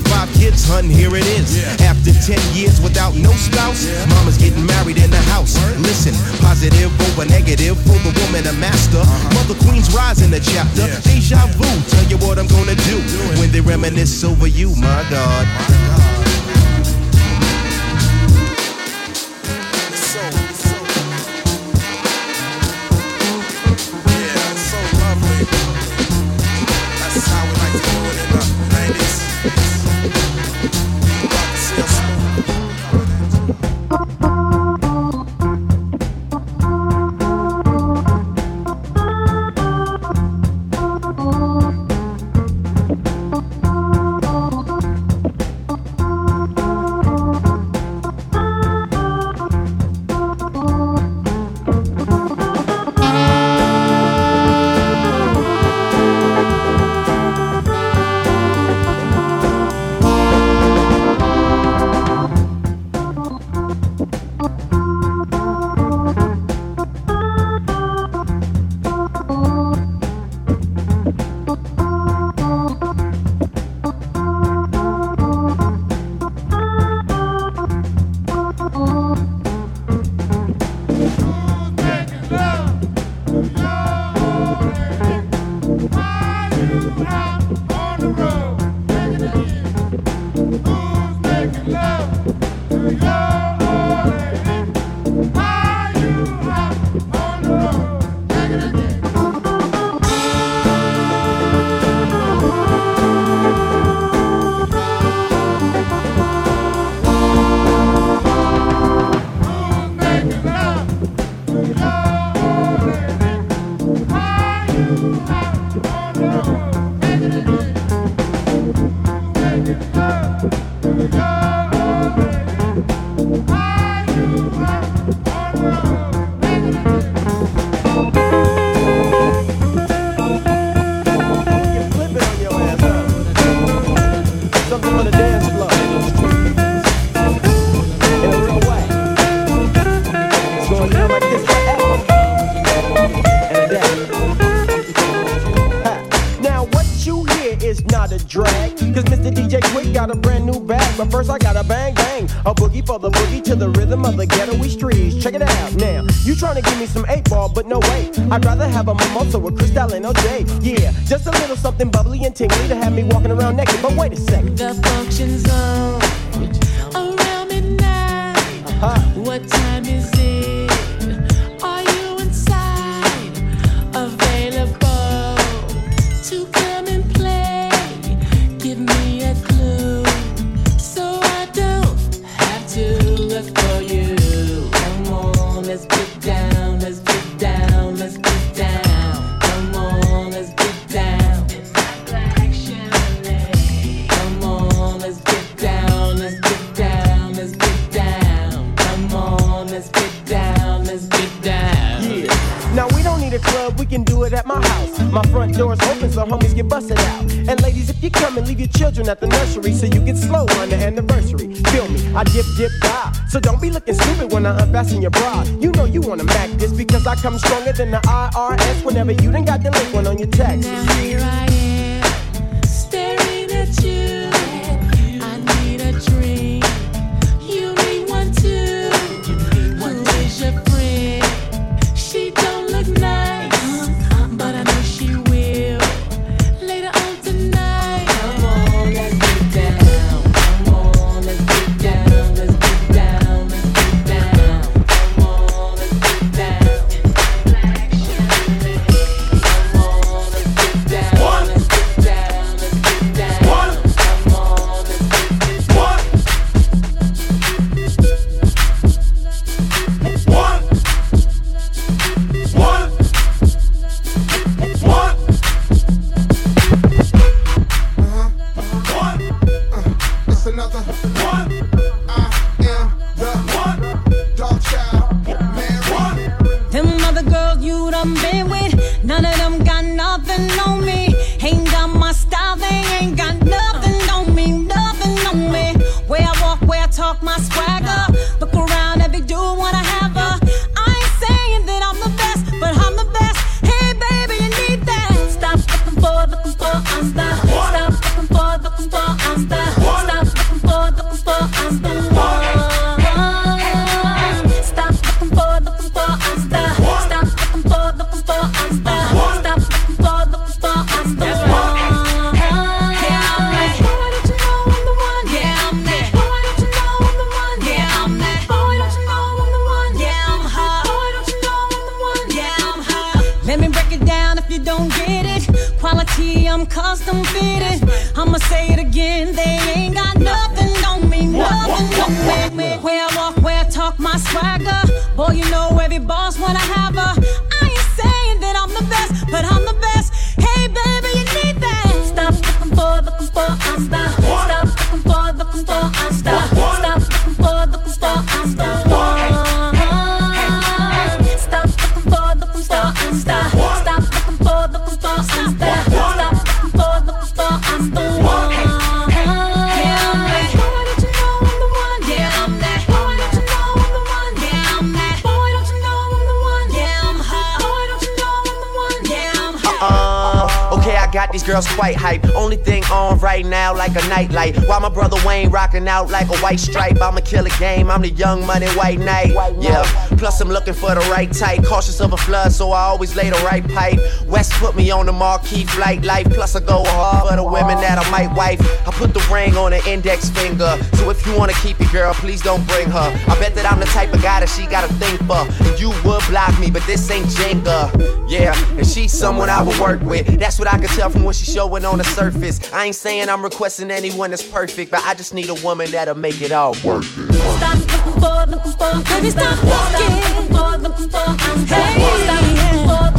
five kids, hun, here it is. After 10 years without no spouse, mama's getting married in the house. Listen, positive over negative for the woman a master. Mother Queen's rising in the chapter. Deja vu, tell you what I'm gonna do when they reminisce over you, my God. Something First I got a bang bang. A boogie for the boogie to the rhythm of the ghetto streets. Check it out now. You trying to give me some eight ball, but no way. I'd rather have a mimosa with Cristal and OJ. Yeah, just a little something bubbly and tingly to have me walking around naked. But wait a second. The function zone for you. Come on, let's get down, let's get down, let's get down. Can do it at my house. My front door's open so homies get busted out. And ladies, if you come and leave your children at the nursery so you get slow on the anniversary. Feel me, I dip dip die. So don't be looking stupid when I unfasten your bra. You know you wanna mac this because I come stronger than the IRS whenever you done got delinquent on your taxes. Now here I am, staring at you. got these girls quite hype. Only thing on right now, like a nightlight. While my brother Wayne rocking out like a white stripe, I'ma kill a game. I'm the young money white knight. Yeah. Plus, I'm looking for the right type. Cautious of a flood, so I always lay the right pipe. West put me on the marquee flight life. Plus, I go hard for the women that I might wife. I put the ring on her index finger. So if you wanna keep your girl, please don't bring her. I bet that I'm the type of guy that she gotta think for. And you would block me, but this ain't Jenga. Yeah, and she's someone I would work with. That's what I can tell from what she's showing on the surface. I ain't saying I'm requesting anyone that's perfect, but I just need a woman that'll make it all work. it forward, looking baby, stop walking. Looking forward, hey, stop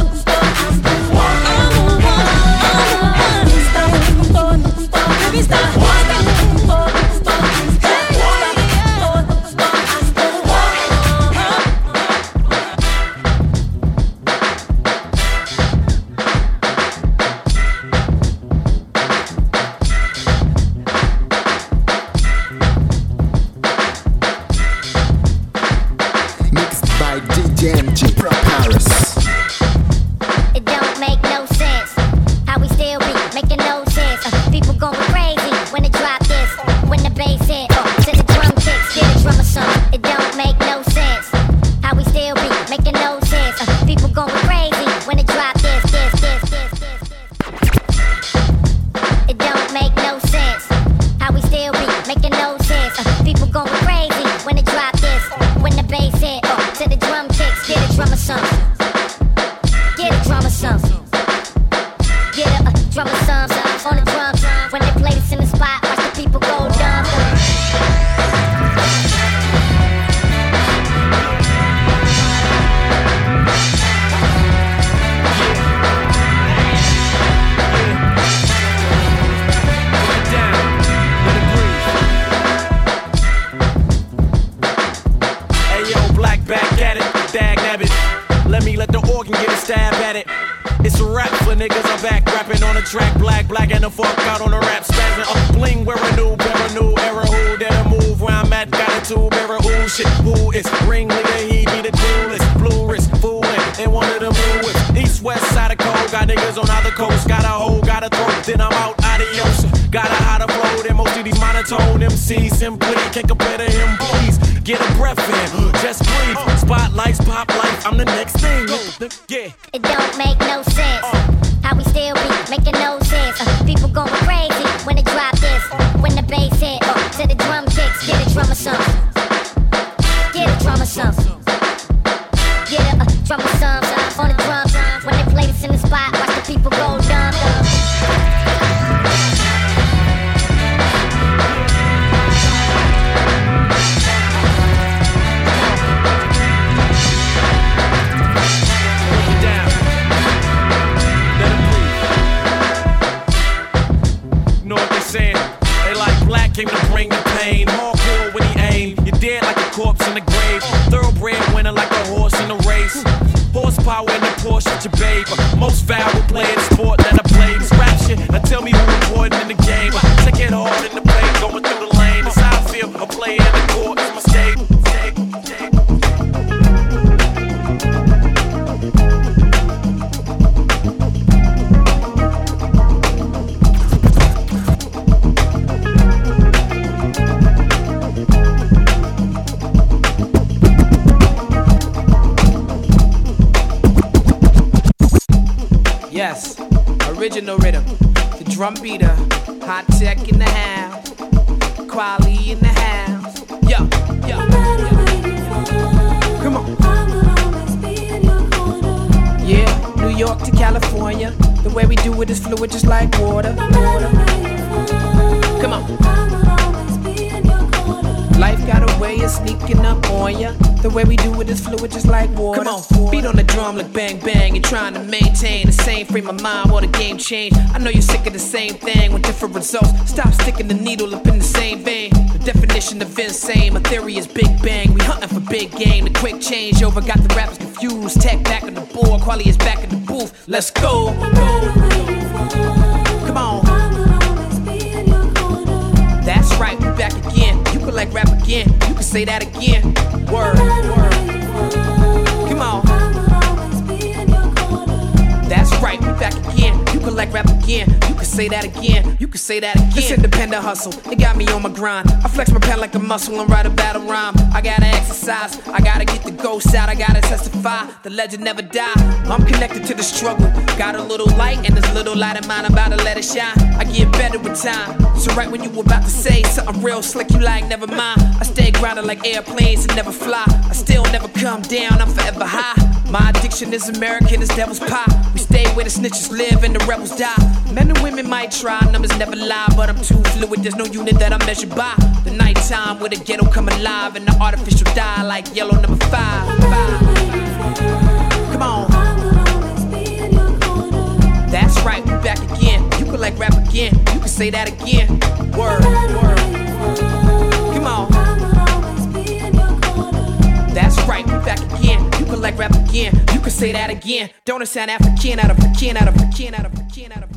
Drum beater, hot tech in the house, Kweli in the house. Yo, yo. Come on. Yeah, New York to California. The way we do it is fluid, just like water. Come on. Life way of sneaking up on ya. The way we do it is fluid, just like water. Come on, beat on the drum like bang bang. You're trying to maintain the same frame of mind while the game change. I know you're sick of the same thing with different results. Stop sticking the needle up in the same vein. The definition of insane, my theory is big bang. We hunting for big game. The quick change over got the rappers confused. Tek back on the board, Kweli is back in the booth. Let's go. Come like rap again. You can say that again. Word, word. Come on. That's right, we back again. You can like rap again. You can say that again. You can say that again. This independent hustle, it got me on my grind. I flex my pen like a muscle and write a battle rhyme. I gotta exercise, I gotta get the ghost out, I gotta testify. The legend never die. I'm connected to the struggle. Got a little light and this little light of mine, I'm about to let it shine. I get better with time. So right when you were about to say something real slick, you like never mind. I stay grounded like airplanes and never fly. I still never come down, I'm forever high. My addiction is American, it's devil's pie. We stay where the snitches live and the rebels die. Men and women might try, numbers never lie, but I'm too fluid. There's no unit that I measure by. The nighttime where the ghetto come alive and the artificial die like yellow number five. Come like rap again. You can say that again. Word, word. Come on. That's right, we back again. You can like rap again. You can say that again. Don't it sound African out of African out of African out of African out of